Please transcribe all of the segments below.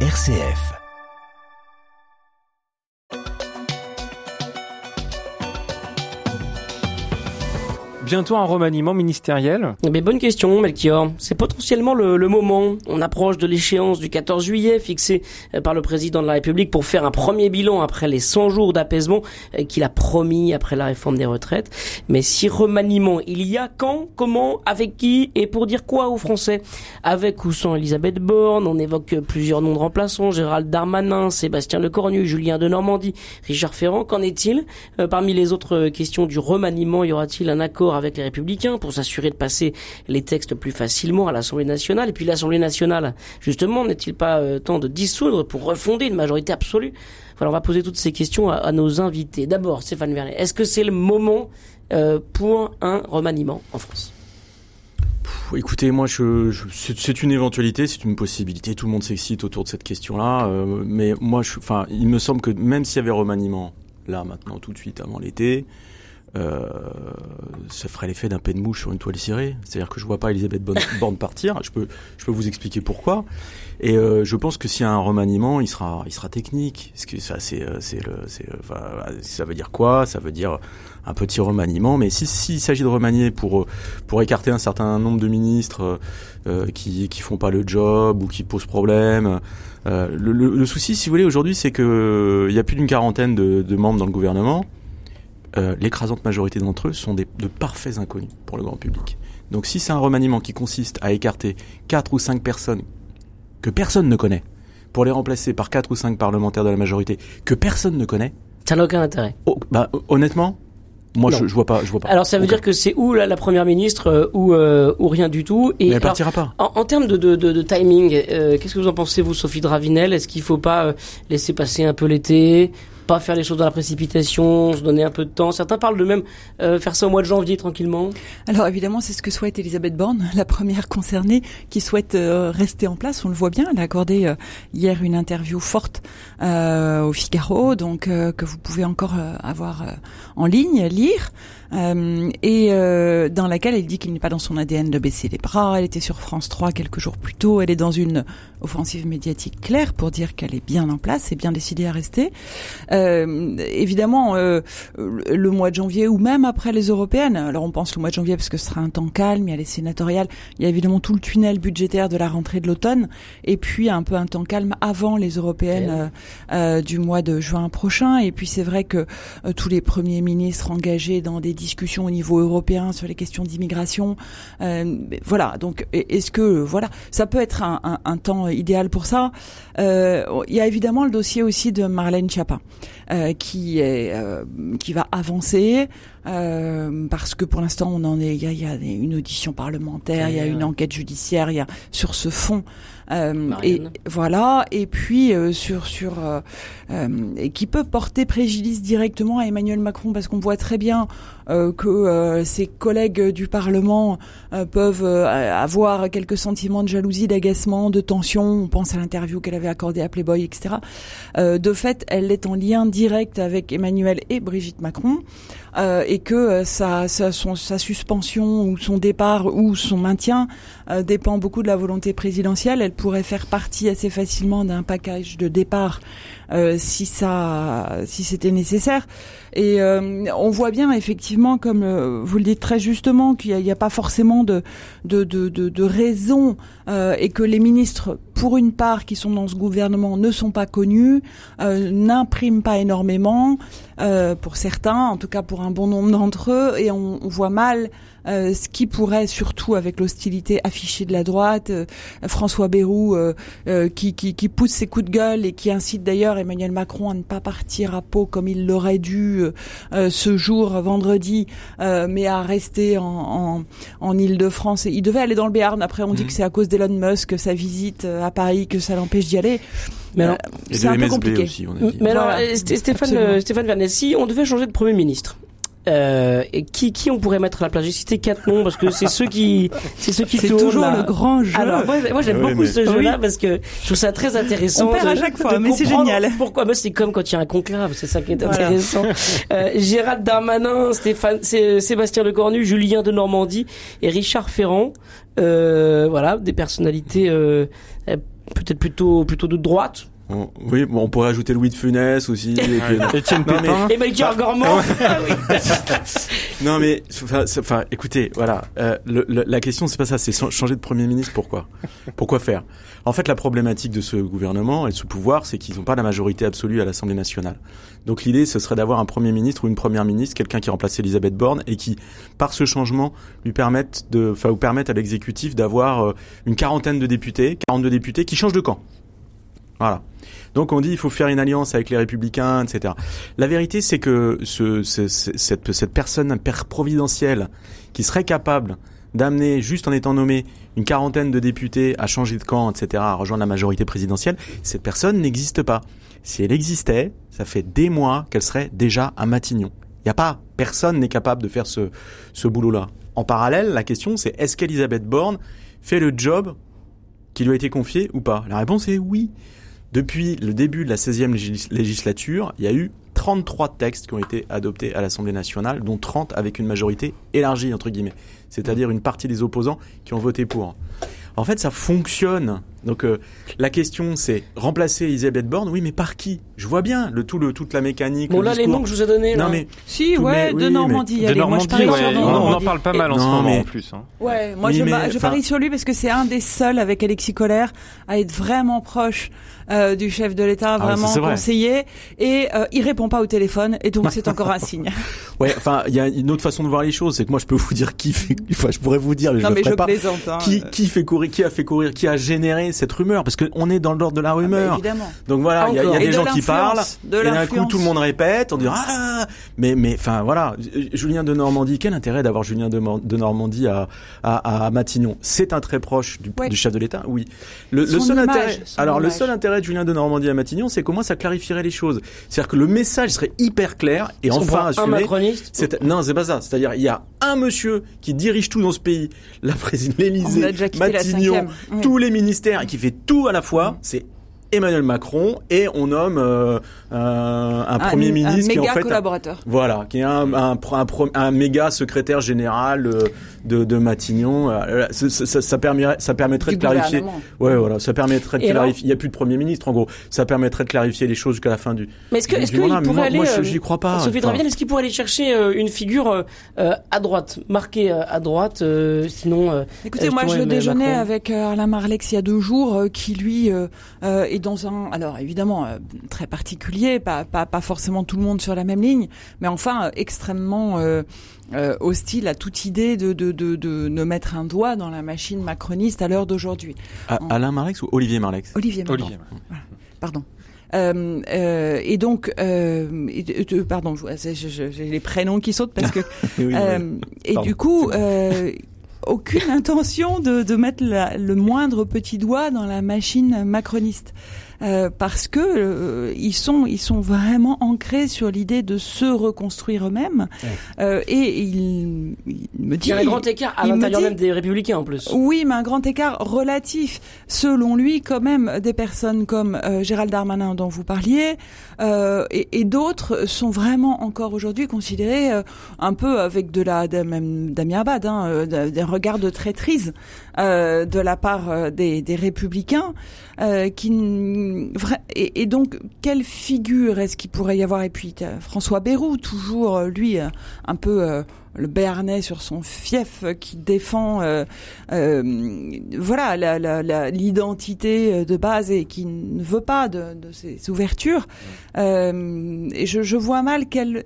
RCF. Bientôt un remaniement ministériel Mais bonne question, Melchior. C'est potentiellement le, le, moment. On approche de l'échéance du 14 juillet fixée euh, par le président de la République pour faire un premier bilan après les 100 jours d'apaisement euh, qu'il a promis après la réforme des retraites. Mais si remaniement il y a, quand, comment, avec qui et pour dire quoi aux Français? Avec ou sans Elisabeth Borne, on évoque plusieurs noms de remplaçants, Gérald Darmanin, Sébastien Lecornu, Julien de Normandie, Richard Ferrand. Qu'en est-il? Euh, Parmi les autres questions du remaniement, y aura-t-il un accord avec les Républicains pour s'assurer de passer les textes plus facilement à l'Assemblée nationale. Et puis l'Assemblée nationale, justement, n'est-il pas euh, temps de dissoudre pour refonder une majorité absolue? Voilà, on va poser toutes ces questions à, nos invités. D'abord, Stéphane Vernet, est-ce que c'est le moment euh, pour un remaniement en France? Écoutez, moi, c'est une éventualité, c'est une possibilité. Tout le monde s'excite autour de cette question-là, euh, mais moi, enfin, il me semble que même s'il y avait remaniement là, maintenant, tout de suite, avant l'été, euh, ça ferait l'effet d'un de mouche sur une toile cirée. C'est-à-dire que je vois pas Elisabeth Borne partir. Je peux, je peux vous expliquer pourquoi. Et euh, je pense que s'il y a un remaniement, il sera, il sera technique. Parce que ça, c'est, euh, c'est le, c'est, enfin, ça veut dire quoi? Ça veut dire un petit remaniement. Mais si s'il s'agit de remanier pour pour écarter un certain nombre de ministres euh, qui qui font pas le job ou qui posent problème. Euh, le, le, souci, si vous voulez, aujourd'hui, c'est que il y a plus d'une quarantaine de, de membres dans le gouvernement. Euh, l'écrasante majorité d'entre eux sont des, de parfaits inconnus pour le grand public. Donc si c'est un remaniement qui consiste à écarter quatre ou cinq personnes que personne ne connaît, pour les remplacer par quatre ou cinq parlementaires de la majorité que personne ne connaît, ça n'a aucun intérêt. Oh, bah, honnêtement, moi, je, je, vois pas, je vois pas. Alors, ça veut dire que c'est ou la, la, première ministre euh, ou euh, ou rien du tout. Et Mais elle partira pas. En, en, termes de, de, de, de timing, qu'est-ce que vous en pensez, vous, Sophie Dravinel? Est-ce qu'il faut pas laisser passer un peu l'été? Pas faire les choses dans la précipitation, se donner un peu de temps. Certains parlent de même euh, faire ça au mois de janvier tranquillement. Alors évidemment, c'est ce que souhaite Elisabeth Borne, la première concernée, qui souhaite euh, rester en place. On le voit bien. Elle a accordé euh, hier une interview forte au Figaro, donc que vous pouvez encore avoir en ligne, lire. Euh, et euh, dans laquelle elle dit qu'il n'est pas dans son ADN de baisser les bras. Elle était sur France 3 quelques jours plus tôt. Elle est dans une offensive médiatique claire pour dire qu'elle est bien en place et bien décidée à rester. Euh, évidemment, euh, le mois de janvier ou même après les européennes. Alors on pense le mois de janvier parce que ce sera un temps calme. Il y a les sénatoriales. Il y a évidemment tout le tunnel budgétaire de la rentrée de l'automne. Et puis un peu un temps calme avant les européennes euh, du mois de juin prochain. Et puis c'est vrai que tous les premiers ministres engagés dans des discussions au niveau européen sur les questions d'immigration. Euh, voilà, donc est-ce que voilà, ça peut être un, un, un temps idéal pour ça. Euh, il y a évidemment le dossier aussi de Marlène Schiappa euh, qui est euh, qui va avancer. Euh, parce que pour l'instant on en est, il y a, y a, une audition parlementaire, il y a une enquête judiciaire, il y a sur ce fond euh, et voilà, et puis euh, sur sur et qui peut porter préjudice directement à Emmanuel Macron parce qu'on voit très bien que ses collègues du Parlement peuvent avoir quelques sentiments de jalousie, d'agacement, de tension. On pense à l'interview qu'elle avait accordée à Playboy, etc. de fait, elle est en lien direct avec Emmanuel et Brigitte Macron. Euh, et que euh, sa, sa, son, sa, suspension ou son départ ou son maintien euh, dépend beaucoup de la volonté présidentielle. Elle pourrait faire partie assez facilement d'un package de départ euh, si ça, si c'était nécessaire. Et on voit bien effectivement, comme vous le dites très justement, qu'il n'y a, pas forcément de de, de, de, raison et que les ministres, pour une part, qui sont dans ce gouvernement, ne sont pas connus, n'impriment pas énormément pour certains, en tout cas pour un bon nombre d'entre eux, et on voit mal euh, ce qui pourrait, surtout avec l'hostilité affichée de la droite, euh, François Bayrou euh, qui, qui, qui, pousse ses coups de gueule et qui incite d'ailleurs Emmanuel Macron à ne pas partir à Pau comme il l'aurait dû ce jour, vendredi, mais à rester en, en, en Ile-de-France. Il devait aller dans le Béarn. Après, on dit mmh. que c'est à cause d'Elon Musk, sa visite à Paris, que ça l'empêche d'y aller. Mais c'est un peu compliqué. Aussi, on a dit. Mais alors, Stéphane, Stéphane Vernet, si on devait changer de Premier ministre, euh, et qui, qui on pourrait mettre à la place? J'ai cité quatre noms parce que c'est ceux qui, c'est ceux qui C'est toujours le grand jeu. Alors moi, moi j'aime beaucoup ce jeu-là parce que je trouve ça très intéressant. On perd à chaque fois, mais c'est génial. Pourquoi Moi, c'est comme quand il y a un conclave, c'est ça qui est intéressant. euh, Gérald Darmanin, Stéphane, Sébastien Lecornu, Julien de Normandie et Richard Ferrand. Euh, voilà, des personnalités. Euh, peut-être plutôt plutôt de droite. On- oui, bon, on pourrait ajouter Louis de Funès aussi. et puis- Étienne Non, mais- Pépin. Et Melchior Gormand. Ah oui. Non mais enfin, écoutez, voilà, euh, le- le- la question c'est pas ça, c'est chan- changer de premier ministre. Pourquoi? Pourquoi faire? En fait, la problématique de ce gouvernement et de ce pouvoir, c'est qu'ils n'ont pas la majorité absolue à l'Assemblée nationale. Donc l'idée, ce serait d'avoir un premier ministre ou une première ministre, quelqu'un qui remplace Elisabeth Borne et qui, par ce changement, lui permette de, enfin, ou permette à l'exécutif d'avoir euh, une quarantaine de députés, 42 députés qui changent de camp. Voilà. Donc on dit il faut faire une alliance avec les républicains, etc. La vérité c'est que ce, ce- ce- cette, cette personne providentielle qui serait capable d'amener, juste en étant nommé, une quarantaine de députés à changer de camp, etc., à rejoindre la majorité présidentielle, cette personne n'existe pas. Si elle existait, ça fait des mois qu'elle serait déjà à Matignon. Il n'y a pas, personne n'est capable de faire ce, ce boulot-là. En parallèle, la question c'est est-ce qu'Elisabeth Borne fait le job qui lui a été confié ou pas? La réponse est oui. Depuis le début de la 16e légis- législature, il y a eu 33 textes qui ont été adoptés à l'Assemblée nationale, dont 30 avec une majorité élargie, entre guillemets. C'est-à-dire une partie des opposants qui ont voté pour. En fait, ça fonctionne. Donc euh, la question, c'est remplacer Elisabeth Borne. Oui, mais par qui? Je vois bien le tout le toute la mécanique. Bon le là les noms que je vous ai donnés. Non mais Si, Tout- ouais, mais- oui, de mais- Normandie. De allez, moi je Normandie, parie ouais, sur on, on en Normandie. parle pas mal en ce moment mais- en plus. hein. Ouais, moi Oui, je, mais, je parie sur lui parce que c'est un des seuls avec Alexis Collère à être vraiment proche euh, du chef de l'État, Ah, vraiment vrai. conseiller, et euh, il répond pas au téléphone, et donc c'est encore un signe. ouais, enfin, il y a une autre façon de voir les choses, c'est que moi je peux vous dire qui fait. Enfin, je pourrais vous dire, mais je non le mais ferai je pas. plaisante. Hein. Qui, qui fait courir, qui a fait courir, qui a généré cette rumeur Parce qu'on est dans l'ordre de la Ah, bah, rumeur. Donc voilà, il y a, y des de gens qui parlent, de et d'un coup tout le monde répète, on dit ah, mais mais enfin voilà, Julien de Normandie, quel intérêt d'avoir Julien de, Normandie à, à, à Matignon? C'est un très proche du, Ouais. du chef de l'État, oui. Le, seul image, intérêt, son alors le seul intérêt de Julien de Normandie à Matignon, c'est comment ça clarifierait les choses. C'est-à-dire que le message serait hyper clair et Parce enfin un assumé. macroniste. C'est- non, c'est pas ça. C'est-à-dire, il y a un monsieur qui dirige tout dans ce pays, la présidente, l'Élysée, Matignon, tous les ministères et qui fait tout à la fois. C'est Emmanuel Macron et on nomme euh, un, un premier ministre un qui est en fait un- collaborateur. voilà, qui est un, un, pro- un, pro- un méga secrétaire général euh, de, de Matignon. Euh, Ça, ça, ça, permettrait, ça permettrait Du de clarifier. Ouais, voilà, ça permettrait de Et alors clarifier. Il n'y a plus de premier ministre, en gros. Ça permettrait de clarifier les choses jusqu'à la fin du. Mais est-ce que est-ce qu'il pourrait moi, aller moi, je- euh, j'y crois pas. Sophie Enfin, est-ce qu'il pourrait aller chercher euh, une figure euh, euh, à droite, marquée euh, à droite, euh, sinon euh, Écoutez, Euh, moi, je déjeunais Macron. avec euh, Alain Marlex il y a deux jours, euh, qui lui euh, euh, est dans un, alors évidemment euh, très particulier, pas, pas pas forcément tout le monde sur la même ligne, mais enfin euh, extrêmement euh, euh, hostile à toute idée de, de de de ne mettre un doigt dans la machine macroniste à l'heure d'aujourd'hui. Alain Marlex ou Olivier Marlex? Olivier, pardon. Olivier. Pardon. Euh, euh, et donc, euh, et- euh, pardon, j'ai les prénoms qui sautent parce que Oui, oui. euh, et Pardon, du coup, euh, aucune intention de, de mettre la- le moindre petit doigt dans la machine macroniste. Euh, parce que euh, ils sont ils sont vraiment ancrés sur l'idée de se reconstruire eux-mêmes Euh, et il, il me il dit y a un grand écart à il l'intérieur même des républicains en plus. oui, mais un grand écart relatif. Selon lui, quand même, des personnes comme euh, Gérald Darmanin dont vous parliez euh, et, et d'autres sont vraiment encore aujourd'hui considérés euh, un peu avec de la de, même Damien Abad, hein, euh, de- des regards de traîtrise euh, de la part euh, des, des républicains. euh, qui et, et donc quelle figure est-ce qu'il pourrait y avoir? Et puis François Bayrou, toujours lui un peu euh, le béarnais sur son fief qui défend voilà l'identité de base et qui ne veut pas de, de ces ouvertures. Et je, je vois mal quel,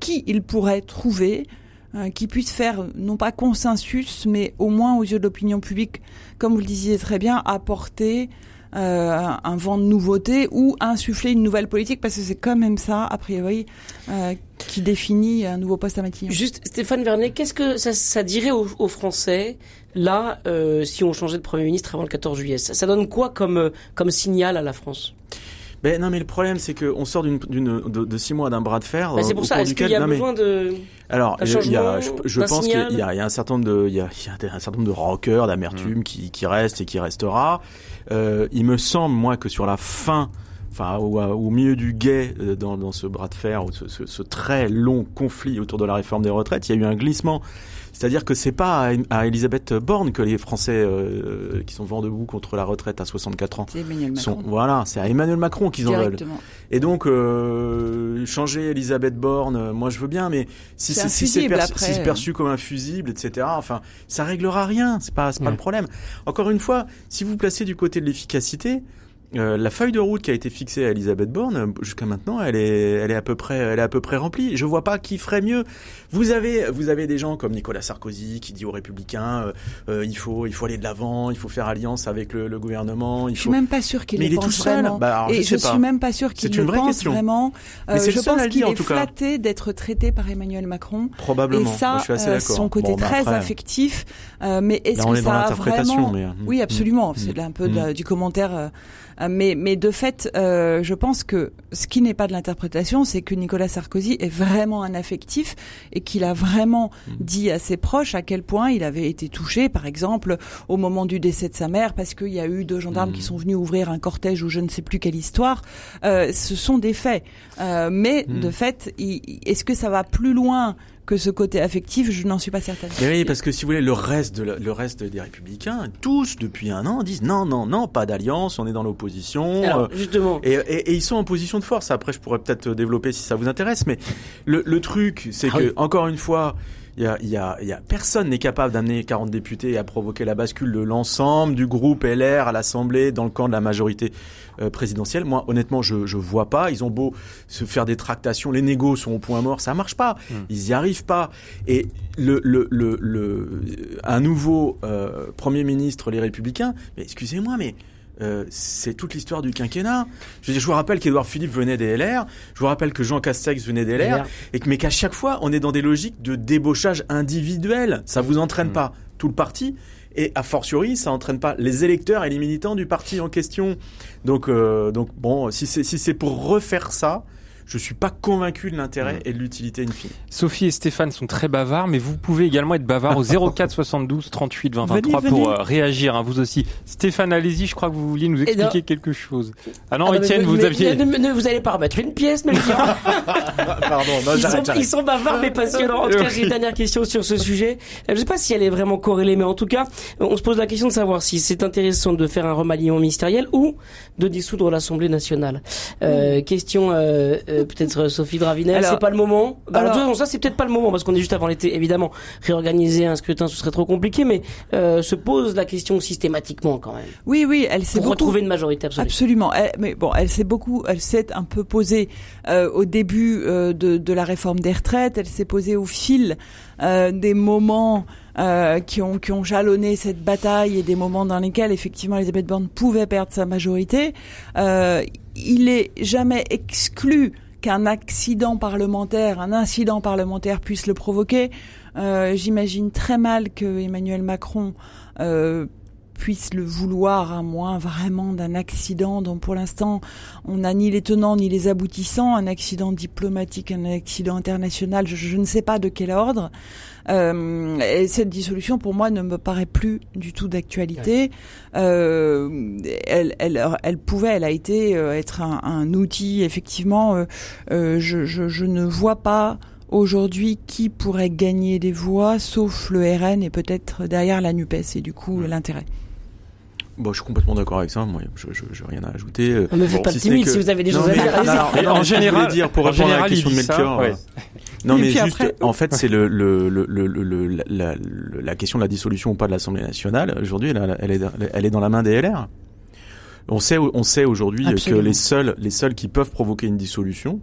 qui il pourrait trouver euh, qui puisse faire non pas consensus, mais au moins aux yeux de l'opinion publique, comme vous le disiez très bien, apporter euh, un- un vent de nouveauté ou insuffler une nouvelle politique, parce que c'est quand même ça, a priori, euh, qui définit un nouveau poste à Matignon. Juste Stéphane Vernet, qu'est-ce que ça, ça dirait aux, aux Français là euh, si on changeait de premier ministre avant le 14 juillet? Ça, ça donne quoi comme euh, comme signal à la France? Ben non, mais le problème, c'est qu'on sort d'une, d'une, de, de six mois d'un bras de fer. Euh, C'est pour ça. Est-ce qu'il y a non, mais- besoin de Alors, il y a, je, je pense qu'il y, y a- il y a un certain nombre de, il y a, il y a un certain nombre de rancœurs, d'amertume qui, qui reste et qui restera. Euh, il me semble, moi, que sur la fin enfin au, milieu du guet dans, dans ce bras de fer, ce, ce, ce, très long conflit autour de la réforme des retraites, il y a eu un glissement c'est-à-dire que c'est pas à, Elisabeth Borne que les Français euh, qui sont vent debout contre la retraite à 64 ans. C'est Emmanuel Macron. Sont, voilà, c'est à Emmanuel Macron qu'ils en veulent. Et donc euh, changer Elisabeth Borne, moi je veux bien, mais si c'est si c'est perçu comme un fusible, etc. Enfin, ça réglera rien. C'est pas c'est pas le problème. Encore une fois, si vous placez du côté de l'efficacité. Euh, la feuille de route qui a été fixée à Elisabeth Borne jusqu'à maintenant, elle est, elle est à peu près, elle est à peu près remplie. Je vois pas qui ferait mieux. Vous avez, vous avez des gens comme Nicolas Sarkozy qui dit aux Républicains, euh, euh il faut, il faut aller de l'avant, il faut faire alliance avec le, le gouvernement. Il je suis même pas sûr qu'il le pense vraiment. Bah, Et je, je suis même pas sûr qu'il le pense question. vraiment. Euh, je pense qu'il est flatté d'être traité par Emmanuel Macron. Probablement. Et ça, je suis assez euh, son côté bon, bah, très après, affectif. mais est-ce que ça a vraiment mais, Oui, absolument. Mm, C'est un peu mm. du commentaire euh, mais, mais de fait, euh, je pense que ce qui n'est pas de l'interprétation, c'est que Nicolas Sarkozy est vraiment un affectif et qu'il a vraiment Mm. dit à ses proches à quel point il avait été touché, par exemple, au moment du décès de sa mère, parce qu'il y a eu deux gendarmes Mm. qui sont venus ouvrir un cortège ou je ne sais plus quelle histoire. Euh, ce sont des faits. Euh, mais Mm. de fait, est-ce que ça va plus loin que ce côté affectif Je n'en suis pas certaine. Mais oui, parce que si vous voulez, le reste, de la- le reste des républicains, tous depuis un an, disent non, non, non, pas d'alliance, on est dans l'opposition. Alors, euh, justement. et, et- et ils sont en position de force. Après, je pourrais peut-être développer si ça vous intéresse, mais le, le truc, c'est Ah que oui. encore une fois, il y a, il y a, il y a personne n'est capable d'amener 40 députés à provoquer la bascule de l'ensemble du groupe LR à l'Assemblée dans le camp de la majorité euh, présidentielle. Moi, honnêtement, je je vois pas. Ils ont beau se faire des tractations, les négos sont au point mort, ça marche pas. Ils y arrivent pas. Et le le le, le un nouveau euh, premier ministre, les Républicains. Mais excusez-moi, mais euh, c'est toute l'histoire du quinquennat. Je, veux dire, je vous rappelle qu'Édouard Philippe venait des LR, je vous rappelle que Jean Castex venait des LR, LR. et que, mais qu'à chaque fois, on est dans des logiques de débauchage individuel. Ça vous entraîne Mm. pas tout le parti, et a fortiori, ça entraîne pas les électeurs et les militants du parti en question. Donc, euh, donc bon, si c'est si c'est pour refaire ça, je suis pas convaincu de l'intérêt et de l'utilité in fine. Sophie et Stéphane sont très bavards, mais vous pouvez également être bavard au 04 72 38 20 23 Venez, pour venez. euh, réagir. hein, vous aussi. Stéphane, allez-y. Je crois que vous vouliez nous Eh expliquer quelque chose. Ah non, Ah, mais- Étienne, mais- vous mais- aviez. Ne, ne- vous allez pas remettre une pièce, Melchior. Pardon, non, ils, sont, ils sont bavards mais passionnants. En tout cas, j'ai une dernière question sur ce sujet. Euh, Je sais pas si elle est vraiment corrélée, mais en tout cas, on se pose la question de savoir si c'est intéressant de faire un remaniement ministériel ou de dissoudre l'Assemblée nationale. Euh, question euh, euh, peut-être Sophie Dravinel, Alors- c'est pas le moment. Bah, alors- de toute façon, ça c'est peut-être pas le moment parce qu'on est juste avant l'été. Évidemment, réorganiser un scrutin ce serait trop compliqué, mais euh, se pose la question systématiquement quand même Oui, oui, elle s'est pour beaucoup retrouver une majorité absolue. Absolument. Elle- mais bon, elle s'est beaucoup, elle s'est un peu posée euh, au début euh, de, de la réforme des retraites. Elle s'est posée au fil euh, des moments euh, qui ont qui ont jalonné cette bataille et des moments dans lesquels effectivement Elisabeth Borne pouvait perdre sa majorité. Euh, il est jamais exclu qu'un accident parlementaire, un incident parlementaire puisse le provoquer. Euh, J'imagine très mal que Emmanuel Macron euh, puisse le vouloir, à moins vraiment d'un accident dont pour l'instant on n'a ni les tenants ni les aboutissants, un accident diplomatique, un accident international, je, je ne sais pas de quel ordre. Euh, et cette dissolution, pour moi, ne me paraît plus du tout d'actualité. Euh, elle, elle, elle pouvait, elle a été euh, être un, un outil, effectivement. je, je, je ne vois pas aujourd'hui qui pourrait gagner des voix, sauf le RN et peut-être derrière la Nupes, et du coup l'intérêt. Bon, je suis complètement d'accord avec ça. Moi, je, je, j'ai rien à ajouter. Mais faites pas si timide, que- si vous avez des Non, choses à dire, non, non, non, en général- dire pour répondre à la général, question de Melchior. ouais. euh, Non, Et mais juste, après- en fait, c'est le, le, le, le, le- la, la, la question de la dissolution ou pas de l'Assemblée nationale. Aujourd'hui, elle, elle, est, elle est dans la main des LR. On sait, on sait aujourd'hui que les seuls, les seuls qui peuvent provoquer une dissolution,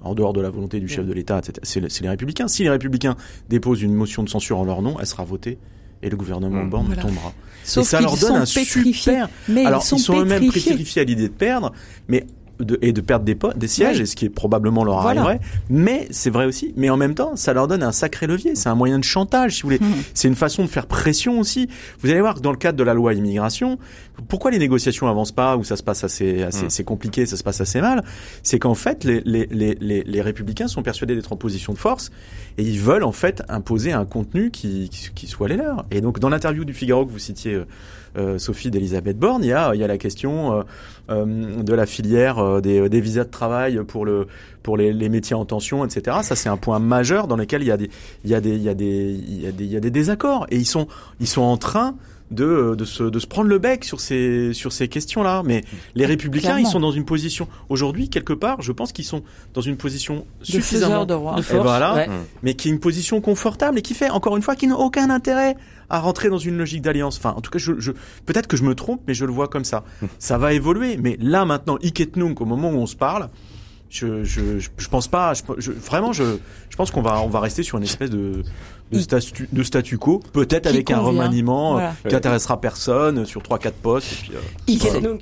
en dehors de la volonté du chef de l'État, c'est les Républicains. Si les Républicains déposent une motion de censure en leur nom, elle sera votée et le gouvernement Mmh. Borne Voilà. tombera. Sauf et ça leur donne sont un pétrifiés. super. Mais Alors, ils sont, eux-mêmes pétrifiés à l'idée de perdre, mais de, et de perdre des, des sièges, Oui. et ce qui est probablement leur Voilà. arriverait. Mais c'est vrai aussi. Mais en même temps, ça leur donne un sacré levier. C'est un moyen de chantage, si vous voulez. Mhm. C'est une façon de faire pression aussi. Vous allez voir que dans le cadre de la loi immigration, pourquoi les négociations avancent pas ou ça se passe assez, assez c'est compliqué, ça se passe assez mal, c'est qu'en fait les, les, les, les, les républicains sont persuadés d'être en position de force et ils veulent en fait imposer un contenu qui, qui, qui soit les leurs. Et donc dans l'interview du Figaro que vous citiez, euh, euh, Sophie d'Elisabeth Borne, il y a, il y a la question euh, euh, de la filière euh, des, des visas de travail pour le pour les, les métiers en tension, etc. Ça c'est un point majeur dans lequel il y a des il y a des il y a des il y a des il y a des désaccords et ils sont ils sont en train de, de, se, de se prendre le bec sur ces, sur ces questions-là. Mais les républicains, Clairement. ils sont dans une position, aujourd'hui, quelque part, je pense qu'ils sont dans une position suffisamment de roi. De et force, voilà. ouais. mais qui est une position confortable et qui fait, encore une fois, qui n'a aucun intérêt à rentrer dans une logique d'alliance. Enfin, en tout cas, je, je, peut-être que je me trompe, mais je le vois comme ça. ça va évoluer. Mais là, maintenant, Iket Nunc, au moment où on se parle, je, je, je, je pense pas, je, je- vraiment, je, je pense qu'on va, on va rester sur une espèce de, de, statu, de statu quo, peut-être avec un remaniement euh, Voilà. qui intéressera personne sur trois, quatre postes. Et puis, euh, voilà.